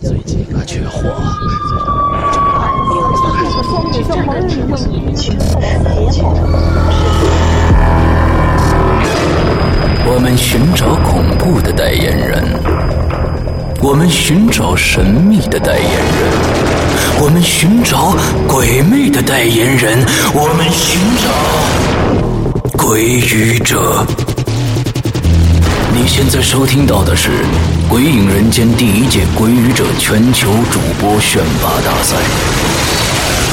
最近啊缺货。我们寻找恐怖的代言人，我们寻找神秘的代言人，我们寻找鬼魅的代言人，我们寻找鬼语者。你现在收听到的是《鬼影人间》第一届鬼语者全球主播选拔大赛，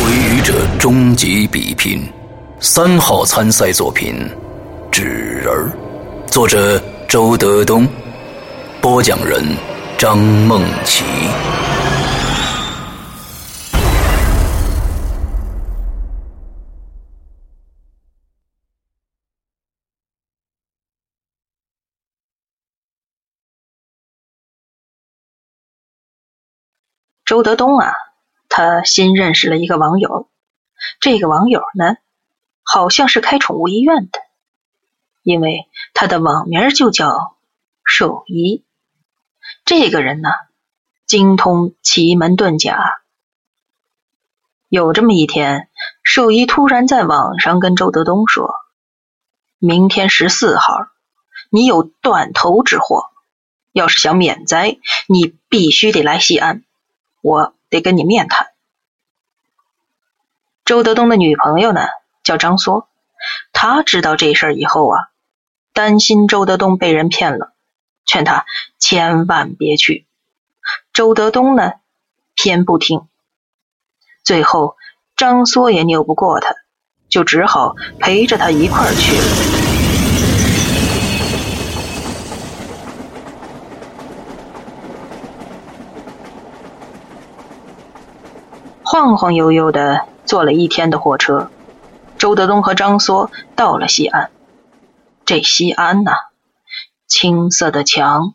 鬼语者终极比拼，三号参赛作品《纸人》，作者周德东，播讲人张梦琪。周德东啊，他新认识了一个网友。这个网友呢，好像是开宠物医院的，因为他的网名就叫兽医。这个人呢，精通奇门遁甲。有这么一天，兽医突然在网上跟周德东说：“明天十四号，你有断头之祸，要是想免灾，你必须得来西安。”我得跟你面谈。周德东的女朋友呢，叫张梭。她知道这事儿以后啊，担心周德东被人骗了，劝他千万别去。周德东呢，偏不听。最后，张梭也拗不过他，就只好陪着他一块儿去了。晃晃悠悠的坐了一天的火车，周德东和张梭到了西安。这西安呐，青色的墙，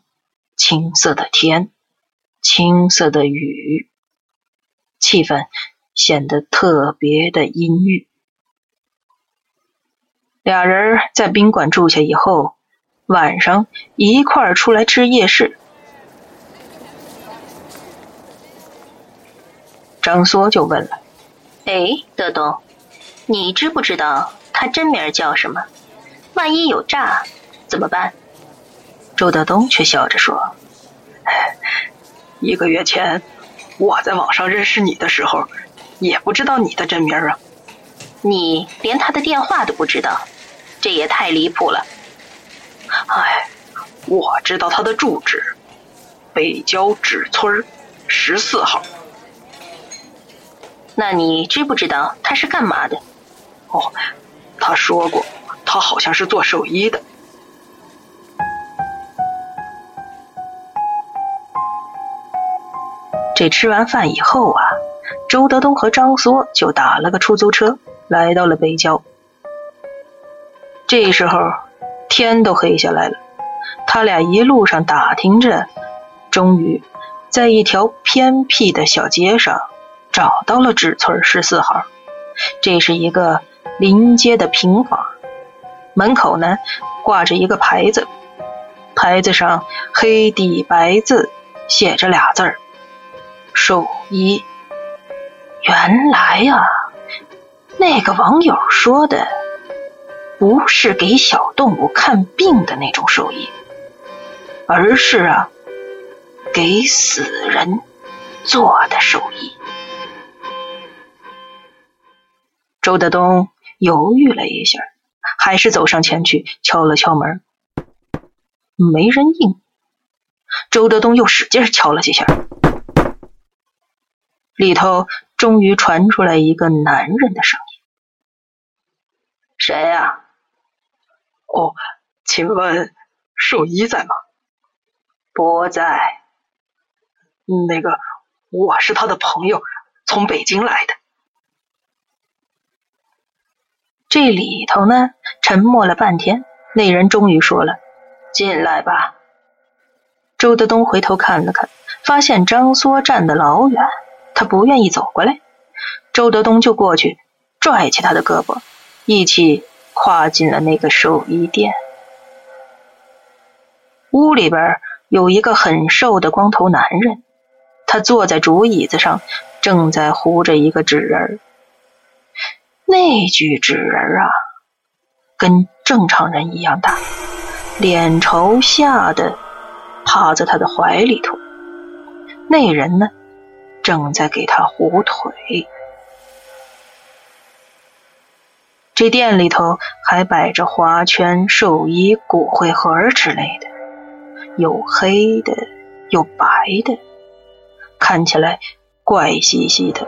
青色的天，青色的雨，气氛显得特别的阴郁。俩人在宾馆住下以后，晚上一块儿出来吃夜市。张梭就问了：“哎，德东，你知不知道他真名叫什么？万一有诈怎么办？”周德东却笑着说：“ 一个月前我在网上认识你的时候，也不知道你的真名啊。你连他的电话都不知道，这也太离谱了。哎，我知道他的住址，北郊纸村十四号。”那你知不知道他是干嘛的？哦，他说过，他好像是做兽医的。这吃完饭以后啊，周德东和张梭就打了个出租车，来到了北郊。这时候天都黑下来了，他俩一路上打听着，终于在一条偏僻的小街上。找到了纸村十四号，这是一个临街的平房，门口呢挂着一个牌子，牌子上黑底白字写着俩字儿“兽医”。原来呀，那个网友说的不是给小动物看病的那种兽医，而是啊给死人做的兽医。周德东犹豫了一下，还是走上前去敲了敲门，没人应。周德东又使劲敲了几下，里头终于传出来一个男人的声音：“谁呀？哦，请问兽医在吗？不在。那个，我是他的朋友，从北京来的。”这里头呢，沉默了半天，那人终于说了：“进来吧。”周德东回头看了看，发现张梭站得老远，他不愿意走过来。周德东就过去拽起他的胳膊，一起跨进了那个兽医店。屋里边有一个很瘦的光头男人，他坐在竹椅子上，正在糊着一个纸人那具纸人啊，跟正常人一样大，脸朝下的趴在他的怀里头。那人呢，正在给他糊腿。这店里头还摆着花圈、寿衣、骨灰盒之类的，有黑的，有白的，看起来怪兮兮的。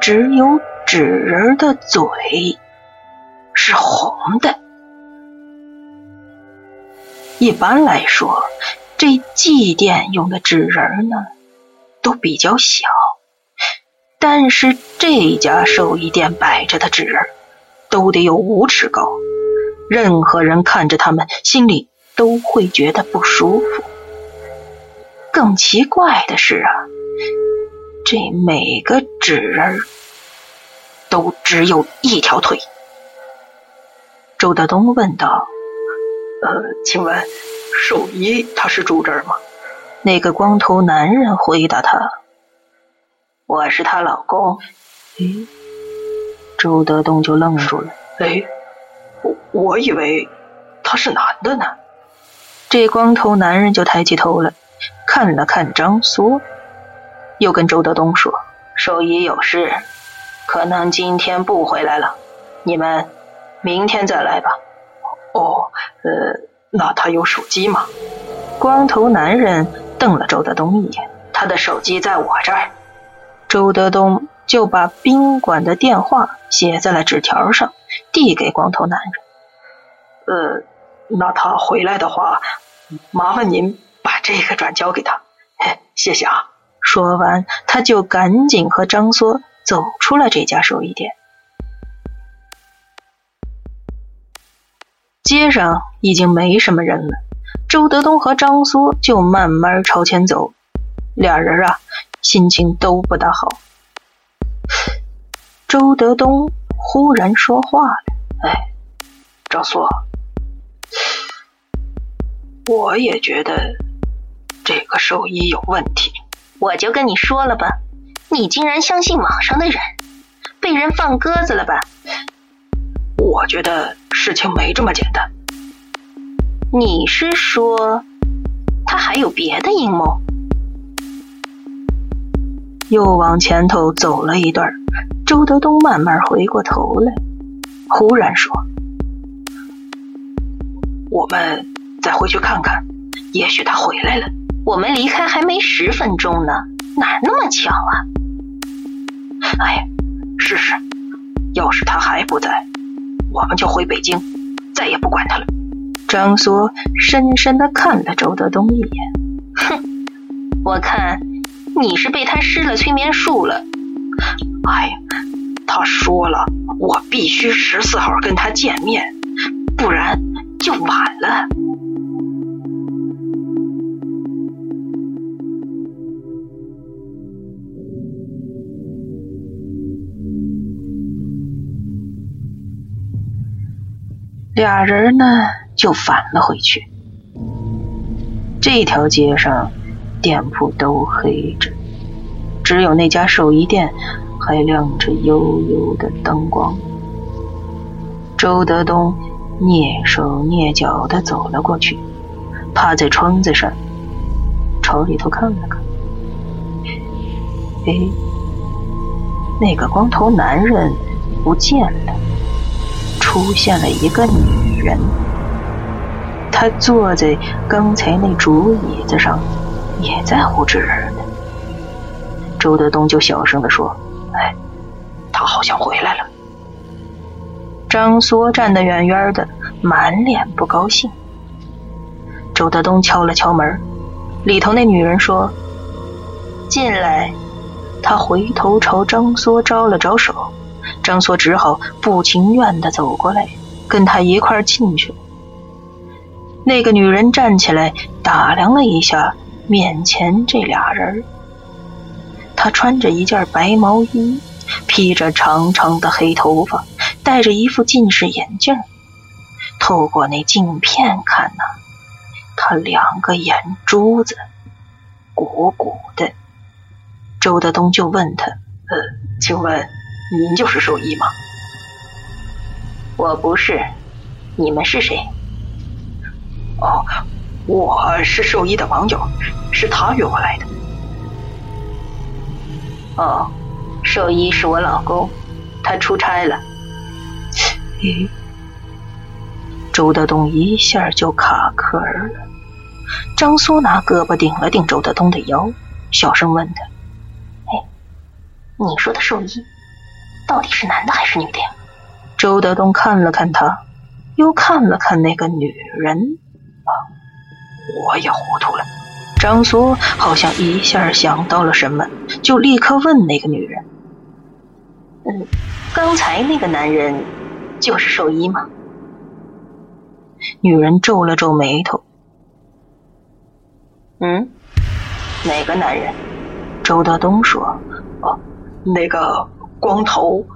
只有纸人的嘴是红的。一般来说，这祭奠用的纸人呢，都比较小，但是这家寿衣店摆着的纸人。都得有五尺高，任何人看着他们，心里都会觉得不舒服。更奇怪的是啊，这每个纸人都只有一条腿。周德东问道：“呃，请问兽医他是住这儿吗？”那个光头男人回答他：“我是她老公。”咦？周德东就愣住了。哎，我我以为他是男的呢。这光头男人就抬起头来，看了看张苏，又跟周德东说：“兽医有事，可能今天不回来了。你们明天再来吧。”哦，呃，那他有手机吗？光头男人瞪了周德东一眼：“他的手机在我这儿。”周德东。就把宾馆的电话写在了纸条上，递给光头男人。呃，那他回来的话，麻烦您把这个转交给他，嘿谢谢啊。说完，他就赶紧和张梭走出了这家兽医店。街上已经没什么人了，周德东和张缩就慢慢朝前走，俩人啊，心情都不大好。周德东忽然说话了：“哎，张苏，我也觉得这个兽医有问题。我就跟你说了吧，你竟然相信网上的人，被人放鸽子了吧？我觉得事情没这么简单。你是说他还有别的阴谋？”又往前头走了一段，周德东慢慢回过头来，忽然说：“我们再回去看看，也许他回来了。我们离开还没十分钟呢，哪那么巧啊？”哎呀，试试。要是他还不在，我们就回北京，再也不管他了。张梭深深的看了周德东一眼，哼，我看。你是被他施了催眠术了。哎，他说了，我必须十四号跟他见面，不然就晚了。俩人呢就返了回去。这条街上。店铺都黑着，只有那家寿衣店还亮着幽幽的灯光。周德东蹑手蹑脚的走了过去，趴在窗子上，朝里头看了看。哎，那个光头男人不见了，出现了一个女人，她坐在刚才那竹椅子上。也在乎纸。周德东就小声的说：“哎，他好像回来了。”张梭站得远远的，满脸不高兴。周德东敲了敲门，里头那女人说：“进来。”他回头朝张梭招了招手，张梭只好不情愿的走过来，跟他一块进去。那个女人站起来，打量了一下。面前这俩人，她穿着一件白毛衣，披着长长的黑头发，戴着一副近视眼镜。透过那镜片看呢，她两个眼珠子鼓鼓的，周德东就问他：“呃，请问您就是兽医吗？”“我不是，你们是谁？”“哦，我是兽医的网友，是他约我来的。”“哦，兽医是我老公，他出差了。”“咦？”周德东一下就卡壳了。张苏拿胳膊顶了顶周德东的腰，小声问他：“哎，你说的兽医到底是男的还是女的呀？”周德东看了看他，又看了看那个女人，啊，我也糊涂了。张苏好像一下想到了什么，就立刻问那个女人：“嗯，刚才那个男人就是兽医吗？”女人皱了皱眉头。嗯，哪个男人？周德东说：“哦，那个光头，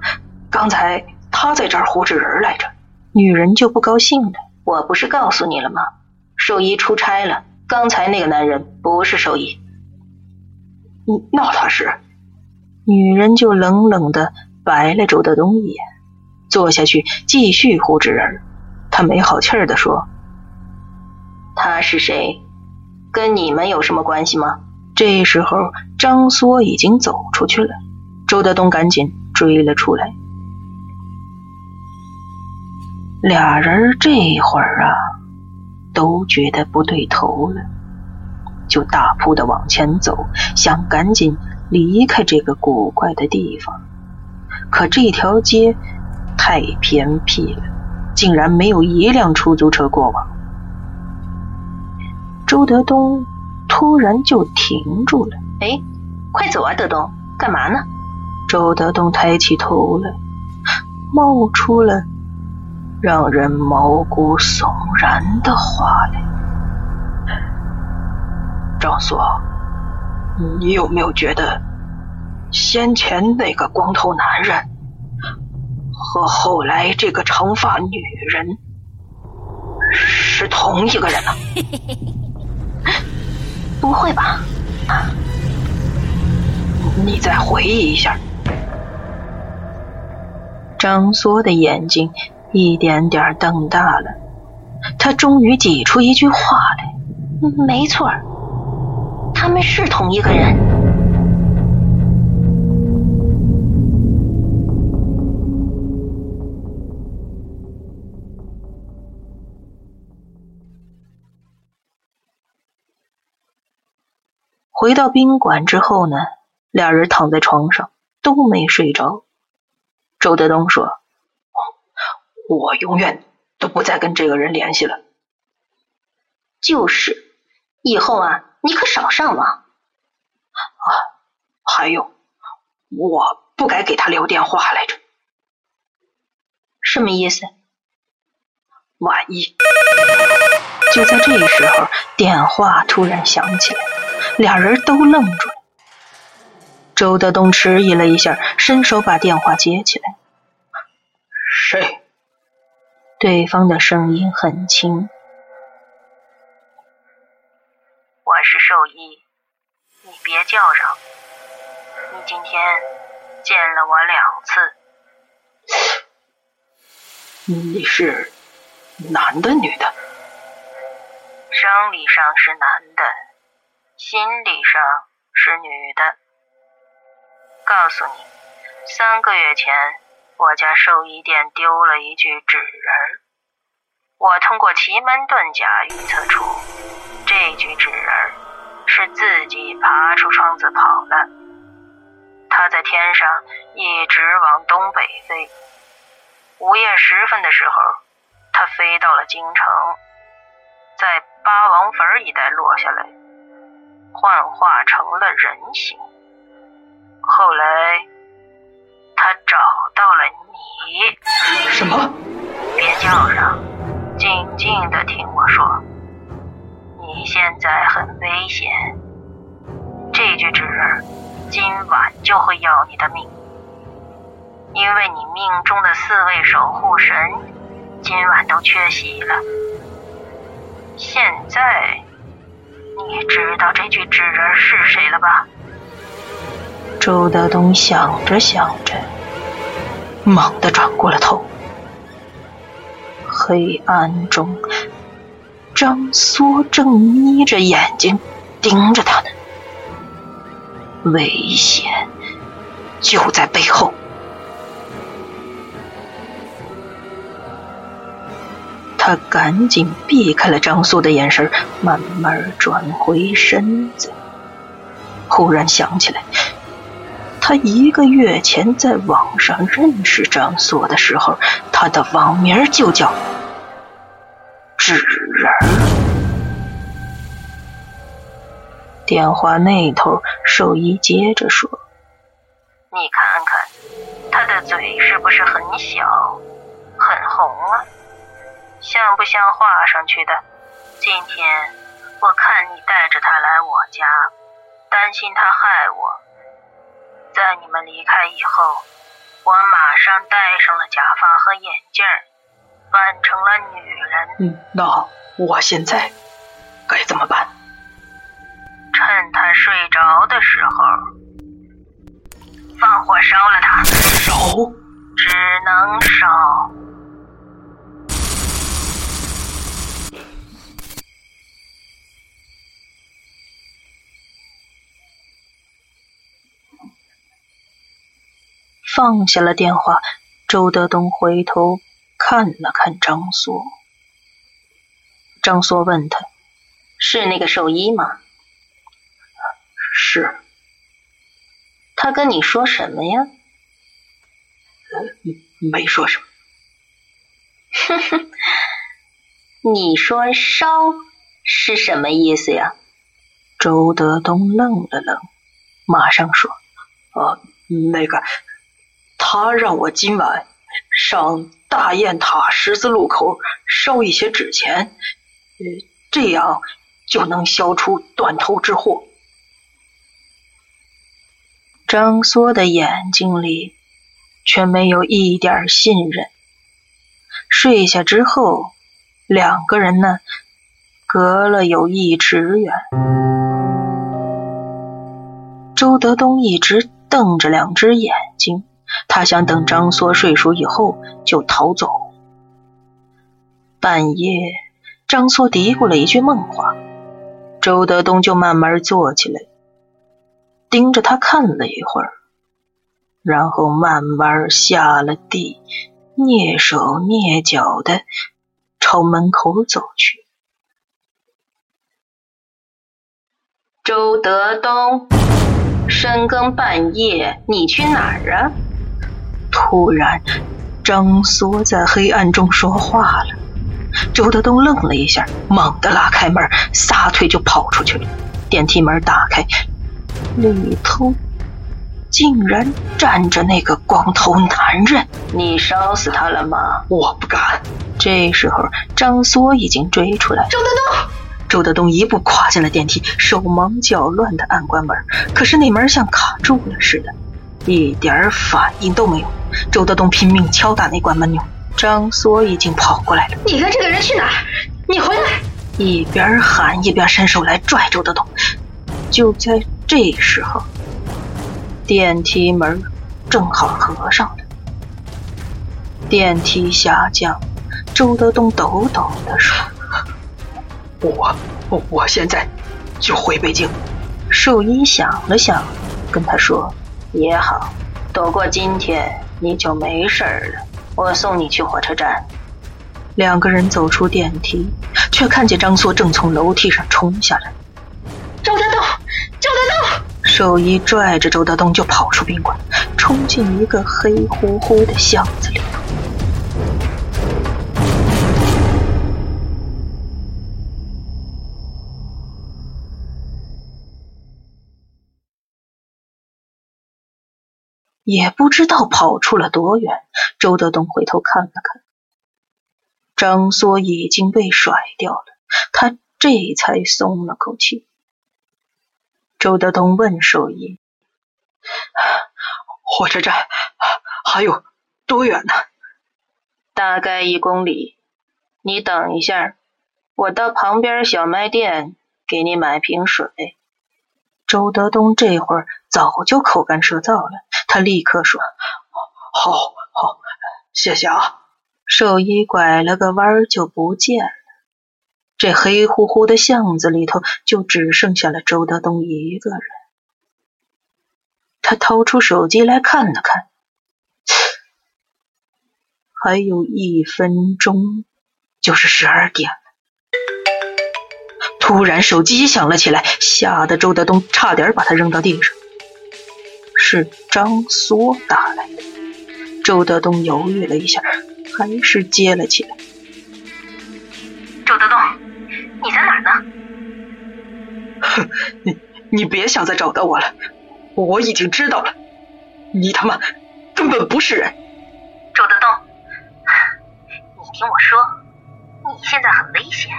刚才他在这儿糊纸人来着。”女人就不高兴了：“我不是告诉你了吗？兽医出差了，刚才那个男人不是兽医。”嗯，那他是？女人就冷冷的白了周德东一眼，坐下去继续糊纸人。他没好气儿的说：“他是谁？跟你们有什么关系吗？”这时候，张梭已经走出去了，周德东赶紧追了出来。俩人这会儿啊，都觉得不对头了，就大步的往前走，想赶紧离开这个古怪的地方。可这条街太偏僻了。竟然没有一辆出租车过往，周德东突然就停住了。哎，快走啊，德东，干嘛呢？周德东抬起头来，冒出了让人毛骨悚然的话来：“张锁，你有没有觉得先前那个光头男人？”和后来这个长发女人是同一个人呢？不会吧？你再回忆一下。张缩的眼睛一点点瞪大了，他终于挤出一句话来：“没错，他们是同一个人。”回到宾馆之后呢，俩人躺在床上都没睡着。周德东说：“我永远都不再跟这个人联系了。”就是，以后啊，你可少上网。啊，还有，我不该给他留电话来着。什么意思？万一……就在这时候，电话突然响起来。俩人都愣住了。周德东迟疑了一下，伸手把电话接起来。谁？对方的声音很轻。我是兽医，你别叫嚷。你今天见了我两次。你是男的女的？生理上是男的。心理上是女的。告诉你，三个月前我家兽医店丢了一具纸人我通过奇门遁甲预测出，这具纸人是自己爬出窗子跑了。他在天上一直往东北飞。午夜时分的时候，他飞到了京城，在八王坟一带落下来。幻化成了人形。后来，他找到了你。什么？别叫嚷，静静的听我说。你现在很危险，这具纸人今晚就会要你的命，因为你命中的四位守护神今晚都缺席了。现在。你知道这具纸人是谁了吧？周德东想着想着，猛地转过了头。黑暗中，张缩正眯着眼睛盯着他呢。危险就在背后。他赶紧避开了张缩的眼神，慢慢转回身子。忽然想起来，他一个月前在网上认识张缩的时候，他的网名就叫“纸人”。电话那头，兽医接着说：“你看看，他的嘴是不是很小，很红啊？”像不像画上去的？今天我看你带着他来我家，担心他害我。在你们离开以后，我马上戴上了假发和眼镜，扮成了女人。嗯，那我现在该怎么办？趁他睡着的时候，放火烧了他。烧？只能烧。放下了电话，周德东回头看了看张梭。张梭问他：“是那个兽医吗？”“是。”“他跟你说什么呀？”“没说什么。”“哼哼，你说烧是什么意思呀？”周德东愣了愣，马上说：“哦，那个。”他让我今晚上大雁塔十字路口烧一些纸钱，呃，这样就能消除断头之祸。张缩的眼睛里却没有一点信任。睡下之后，两个人呢，隔了有一尺远。周德东一直瞪着两只眼睛。他想等张梭睡熟以后就逃走。半夜，张梭嘀咕了一句梦话，周德东就慢慢坐起来，盯着他看了一会儿，然后慢慢下了地，蹑手蹑脚的朝门口走去。周德东，深更半夜你去哪儿啊？突然，张缩在黑暗中说话了。周德东愣了一下，猛地拉开门，撒腿就跑出去了。电梯门打开，里头竟然站着那个光头男人。你烧死他了吗？我不敢。这时候，张缩已经追出来。周德东，周德东一步跨进了电梯，手忙脚乱的按关门，可是那门像卡住了似的。一点反应都没有。周德东拼命敲打那关门钮，张梭已经跑过来了。你跟这个人去哪儿？你回来！一边喊一边伸手来拽周德东。就在这时候，电梯门正好合上了。电梯下降，周德东抖抖的说：“我我现在就回北京。”兽医想了想，跟他说。也好，躲过今天你就没事了。我送你去火车站。两个人走出电梯，却看见张硕正从楼梯上冲下来。周德东，周德东！兽医拽着周德东就跑出宾馆，冲进一个黑乎乎的巷子里头。也不知道跑出了多远，周德东回头看了看，张梭已经被甩掉了，他这才松了口气。周德东问兽医：“火车站还有多远呢？”“大概一公里。你等一下，我到旁边小卖店给你买瓶水。”周德东这会儿早就口干舌燥了，他立刻说：“好，好，谢谢啊。”兽医拐了个弯就不见了。这黑乎乎的巷子里头，就只剩下了周德东一个人。他掏出手机来看了看，还有一分钟就是十二点了。突然，手机响了起来，吓得周德东差点把他扔到地上。是张梭打来的。周德东犹豫了一下，还是接了起来。周德东。你在哪儿呢？哼，你你别想再找到我了，我已经知道了，你他妈根本不是人。周德东，你听我说，你现在很危险。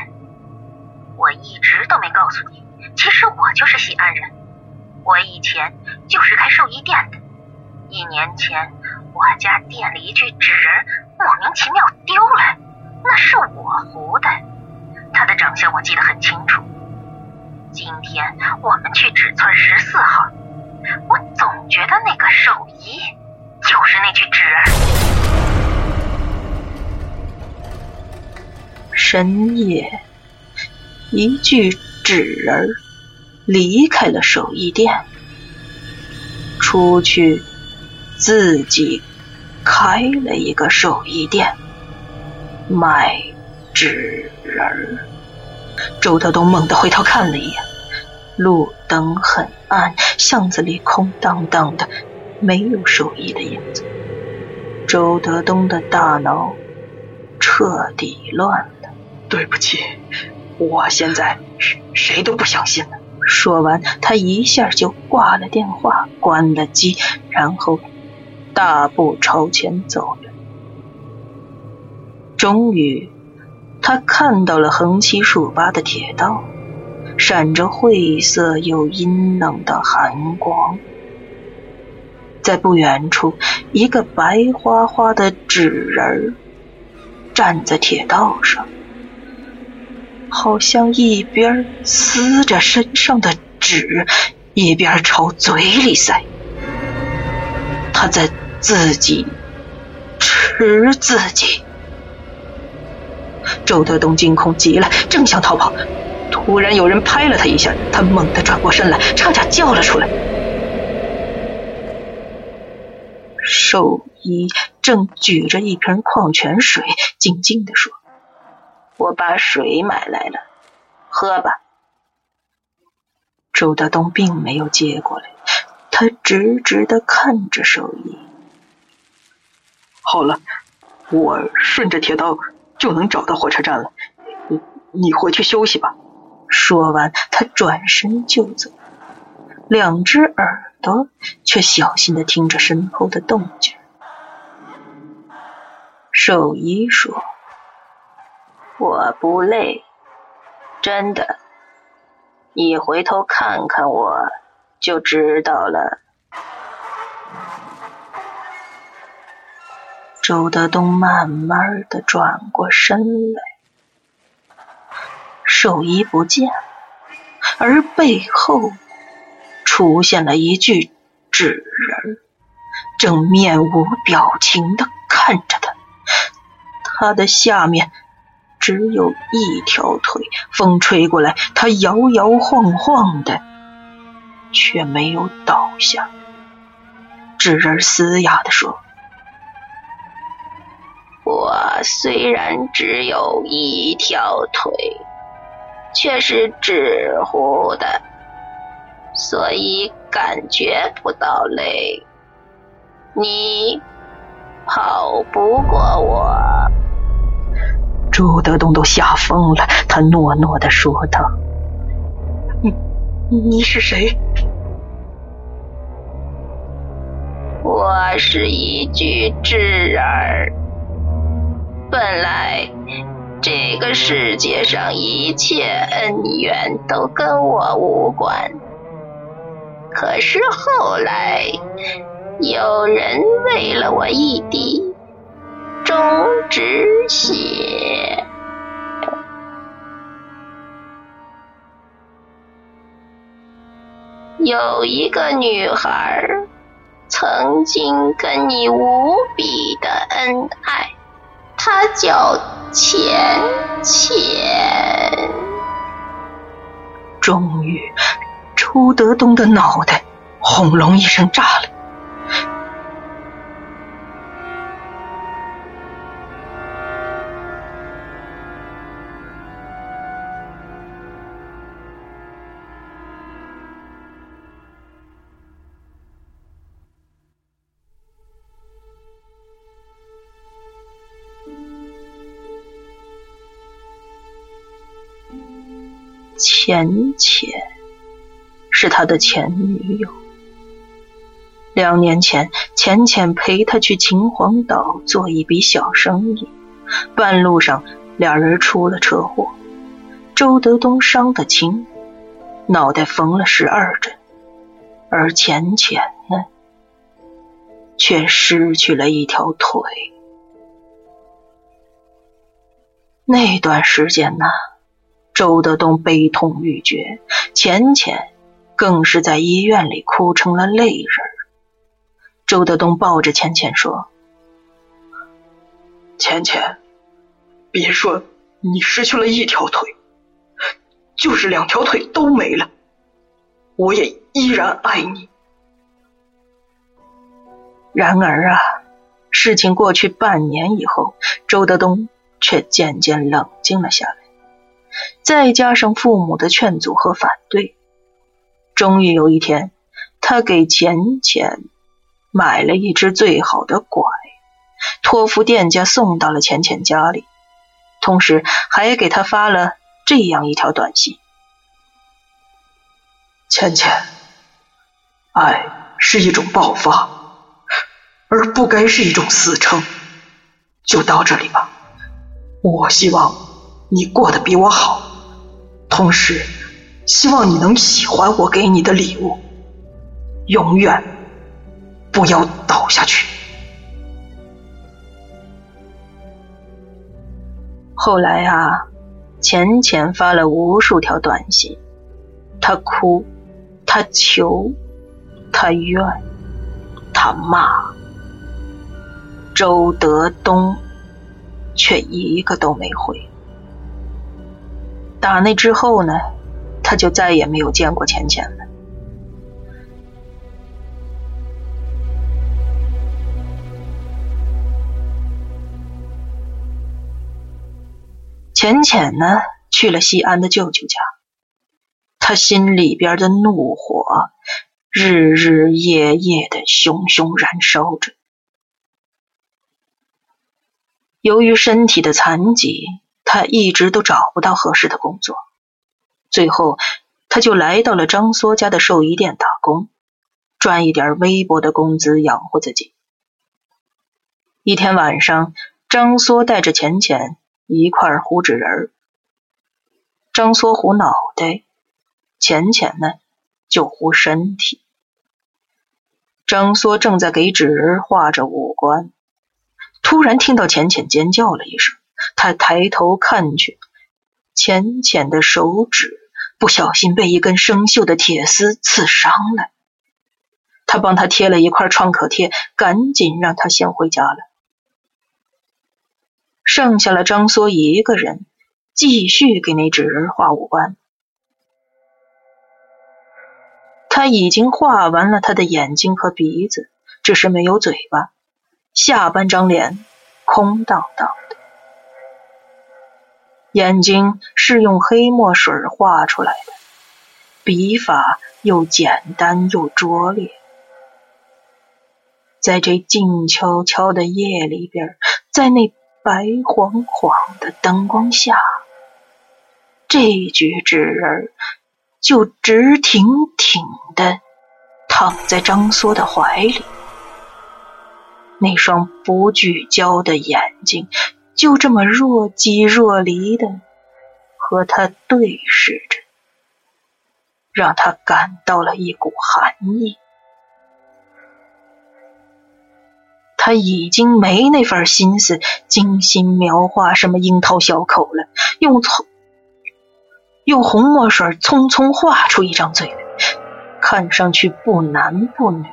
我一直都没告诉你，其实我就是西安人，我以前就是开寿衣店的。一年前，我家店里一具纸人莫名其妙丢了，那是我糊的。他的长相我记得很清楚。今天我们去纸村十四号，我总觉得那个寿衣就是那具纸人。深夜，一具纸人离开了手艺店，出去自己开了一个手艺店，卖纸人儿。周德东猛地回头看了一眼，路灯很暗，巷子里空荡荡的，没有手艺的影子。周德东的大脑彻底乱了。对不起，我现在谁谁都不相信了。说完，他一下就挂了电话，关了机，然后大步朝前走了。终于。他看到了横七竖八的铁道，闪着晦涩又阴冷的寒光。在不远处，一个白花花的纸人站在铁道上，好像一边撕着身上的纸，一边朝嘴里塞。他在自己吃自己。周德东惊恐极了，正想逃跑，突然有人拍了他一下，他猛地转过身来，差点叫了出来。兽医正举着一瓶矿泉水，静静地说：“我把水买来了，喝吧。”周德东并没有接过来，他直直的看着兽医。好了，我顺着铁道。就能找到火车站了，你你回去休息吧。说完，他转身就走，两只耳朵却小心的听着身后的动静。兽医说：“我不累，真的，你回头看看我就知道了。”周德东慢慢的转过身来，兽医不见了，而背后出现了一具纸人，正面无表情的看着他。他的下面只有一条腿，风吹过来，他摇摇晃晃的，却没有倒下。纸人嘶哑的说。我虽然只有一条腿，却是纸糊的，所以感觉不到累。你跑不过我。朱德东都吓疯了，他诺诺的说道：“你你是谁？”我是一具智儿。本来，这个世界上一切恩怨都跟我无关。可是后来，有人为了我一滴忠直血，有一个女孩曾经跟你无比的恩爱，她叫浅浅。终于，朱德东的脑袋轰隆一声炸了。浅浅是他的前女友。两年前，浅浅陪他去秦皇岛做一笔小生意，半路上俩人出了车祸，周德东伤得轻，脑袋缝了十二针，而浅浅呢，却失去了一条腿。那段时间呢？周德东悲痛欲绝，浅浅更是在医院里哭成了泪人。周德东抱着浅浅说：“浅浅，别说你失去了一条腿，就是两条腿都没了，我也依然爱你。”然而啊，事情过去半年以后，周德东却渐渐冷静了下来。再加上父母的劝阻和反对，终于有一天，他给浅浅买了一只最好的拐，托付店家送到了浅浅家里，同时还给他发了这样一条短信：“浅浅，爱是一种爆发，而不该是一种死撑。就到这里吧，我希望。”你过得比我好，同时希望你能喜欢我给你的礼物，永远不要倒下去。后来啊，浅浅发了无数条短信，他哭，他求，他怨，他骂，周德东却一个都没回。打那之后呢，他就再也没有见过浅浅了。浅浅呢，去了西安的舅舅家，他心里边的怒火日日夜夜的熊熊燃烧着。由于身体的残疾。他一直都找不到合适的工作，最后他就来到了张梭家的寿衣店打工，赚一点微薄的工资养活自己。一天晚上，张梭带着钱钱一块糊纸人张梭糊脑袋，钱钱呢就糊身体。张梭正在给纸人画着五官，突然听到浅浅尖叫了一声。他抬头看去，浅浅的手指不小心被一根生锈的铁丝刺伤了。他帮他贴了一块创可贴，赶紧让他先回家了。剩下了张梭一个人，继续给那纸人画五官。他已经画完了他的眼睛和鼻子，只是没有嘴巴，下半张脸空荡荡。眼睛是用黑墨水画出来的，笔法又简单又拙劣。在这静悄悄的夜里边，在那白晃晃的灯光下，这具纸人就直挺挺的躺在张梭的怀里，那双不聚焦的眼睛。就这么若即若离的和他对视着，让他感到了一股寒意。他已经没那份心思精心描画什么樱桃小口了，用葱用红墨水匆匆画出一张嘴来，看上去不男不女，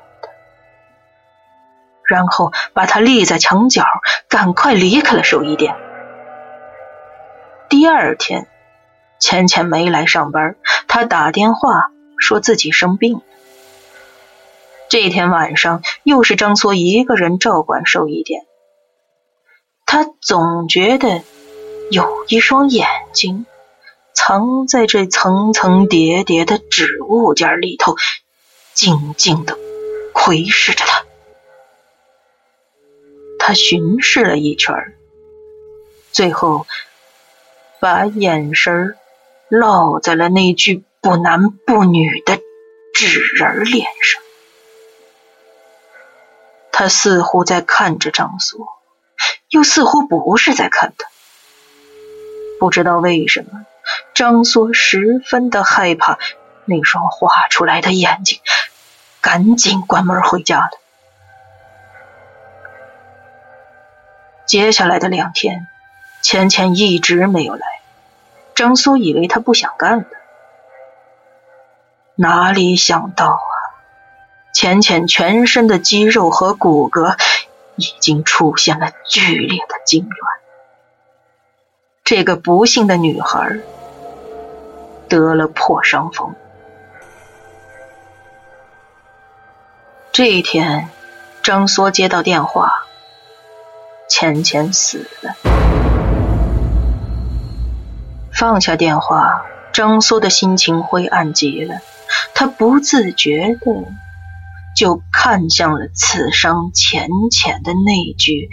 然后把他立在墙角，赶快离开了寿衣店。第二天，钱钱没来上班，他打电话说自己生病了。这天晚上，又是张梭一个人照管寿衣店。他总觉得有一双眼睛藏在这层层叠叠的纸物件里头，静静的窥视着他。他巡视了一圈，最后把眼神落在了那具不男不女的纸人脸上。他似乎在看着张缩，又似乎不是在看他。不知道为什么，张缩十分的害怕那双画出来的眼睛，赶紧关门回家了。接下来的两天，钱钱一直没有来。张苏以为他不想干了，哪里想到啊！浅浅全身的肌肉和骨骼已经出现了剧烈的痉挛。这个不幸的女孩得了破伤风。这一天，张缩接到电话，浅浅死了。放下电话，张苏的心情灰暗极了，他不自觉的。就看向了刺伤浅浅的那具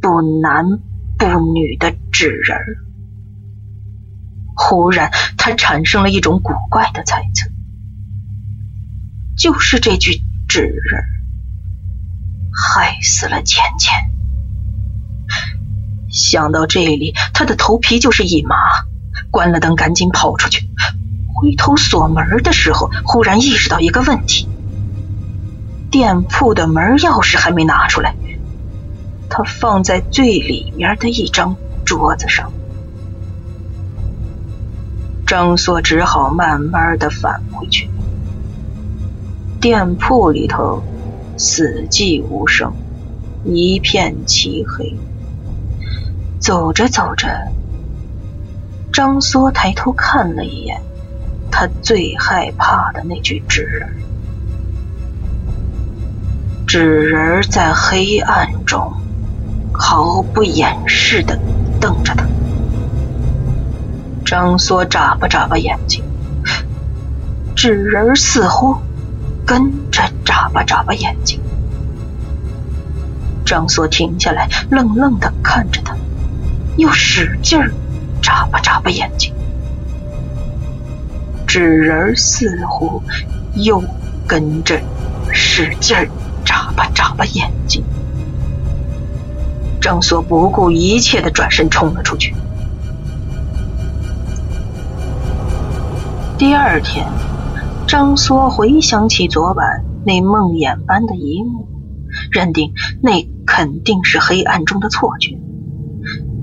不男不女的纸人忽然，他产生了一种古怪的猜测：就是这具纸人害死了浅浅。想到这里，他的头皮就是一麻，关了灯，赶紧跑出去。回头锁门的时候，忽然意识到一个问题。店铺的门钥匙还没拿出来，他放在最里面的一张桌子上。张硕只好慢慢的返回去。店铺里头死寂无声，一片漆黑。走着走着，张梭抬头看了一眼他最害怕的那具纸人。纸人在黑暗中毫不掩饰的瞪着他，张梭眨巴眨巴眼睛，纸人似乎跟着眨巴眨巴眼睛。张梭停下来，愣愣的看着他，又使劲眨巴眨巴眼睛，纸人似乎又跟着使劲。眨巴眨巴眼睛，张梭不顾一切的转身冲了出去。第二天，张梭回想起昨晚那梦魇般的一幕，认定那肯定是黑暗中的错觉。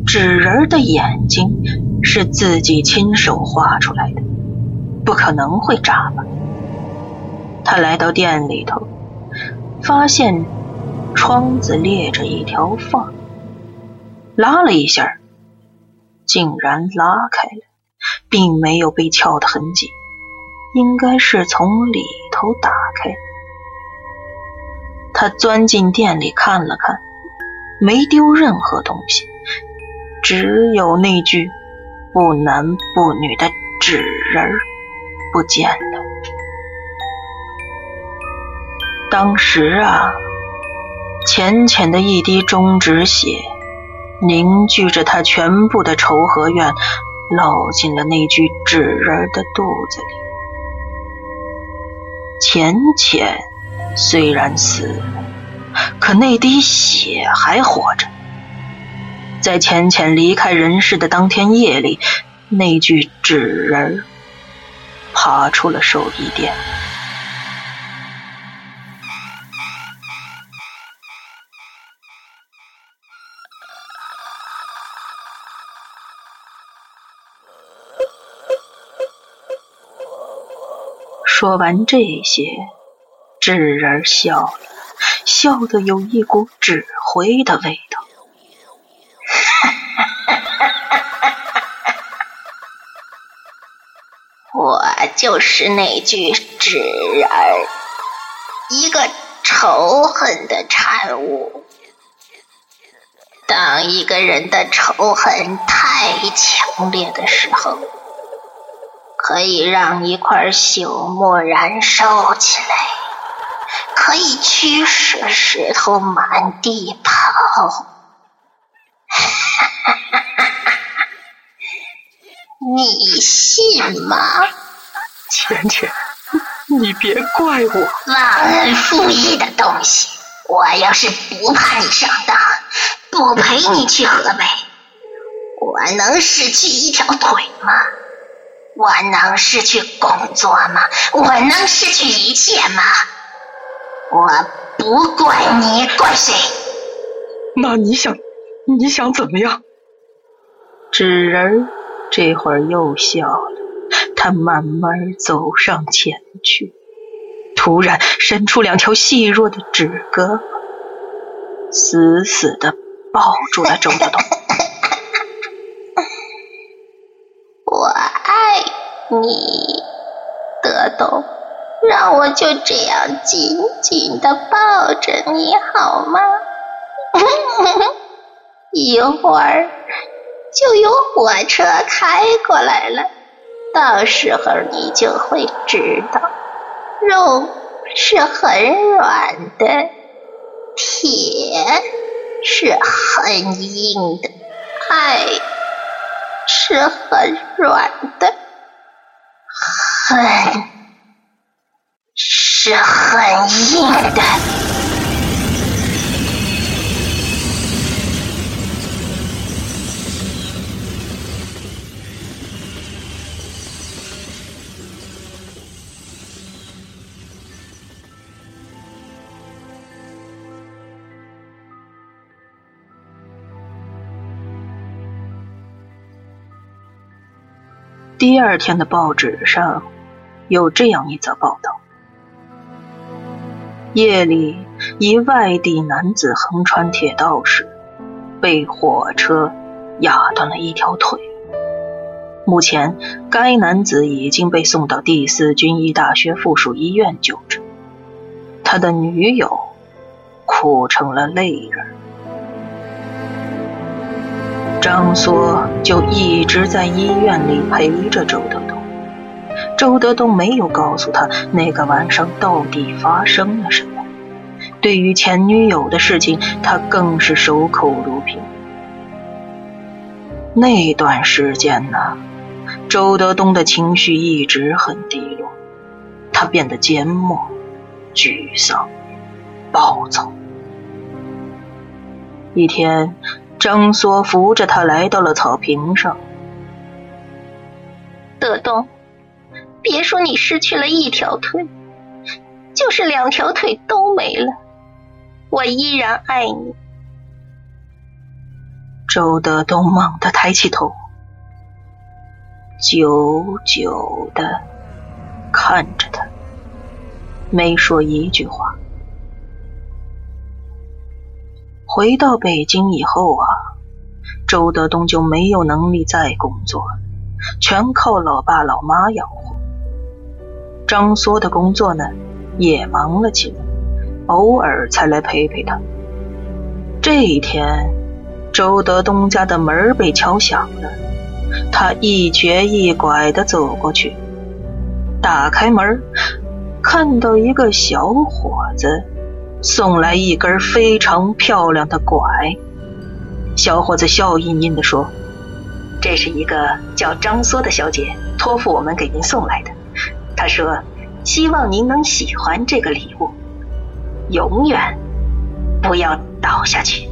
纸人的眼睛是自己亲手画出来的，不可能会眨吧。他来到店里头。发现窗子裂着一条缝，拉了一下，竟然拉开了，并没有被撬的痕迹，应该是从里头打开。他钻进店里看了看，没丢任何东西，只有那具不男不女的纸人不见了。当时啊，浅浅的一滴中指血，凝聚着他全部的仇和怨，落进了那具纸人的肚子里。浅浅虽然死了，可那滴血还活着。在浅浅离开人世的当天夜里，那具纸人爬出了寿衣店。说完这些，纸人笑了，笑得有一股纸灰的味道。我就是那具纸人，一个仇恨的产物。当一个人的仇恨太强烈的时候，可以让一块朽木燃烧起来，可以驱使石头满地跑。你信吗？浅浅，你别怪我。忘恩负义的东西！我要是不怕你上当，不陪你去河北，我能失去一条腿吗？我能失去工作吗？我能失去一切吗？我不怪你，怪谁？那你想，你想怎么样？纸人这会儿又笑了，他慢慢走上前去，突然伸出两条细弱的纸胳膊，死死的抱住了周德东。我爱你，德东，让我就这样紧紧的抱着你好吗？一会儿。就有火车开过来了，到时候你就会知道，肉是很软的，铁是很硬的，爱是很软的，恨是很硬的。第二天的报纸上有这样一则报道：夜里，一外地男子横穿铁道时，被火车压断了一条腿。目前，该男子已经被送到第四军医大学附属医院救治。他的女友哭成了泪人。张缩就一直在医院里陪着周德东。周德东没有告诉他那个晚上到底发生了什么。对于前女友的事情，他更是守口如瓶。那段时间呢，周德东的情绪一直很低落，他变得缄默、沮丧、暴躁。一天。张梭扶着他来到了草坪上。德东，别说你失去了一条腿，就是两条腿都没了，我依然爱你。周德东猛地抬起头，久久的看着他，没说一句话。回到北京以后啊，周德东就没有能力再工作了，全靠老爸老妈养活。张梭的工作呢，也忙了起来，偶尔才来陪陪他。这一天，周德东家的门被敲响了，他一瘸一拐的走过去，打开门，看到一个小伙子。送来一根非常漂亮的拐，小伙子笑吟吟地说：“这是一个叫张梭的小姐托付我们给您送来的。她说，希望您能喜欢这个礼物，永远不要倒下去。”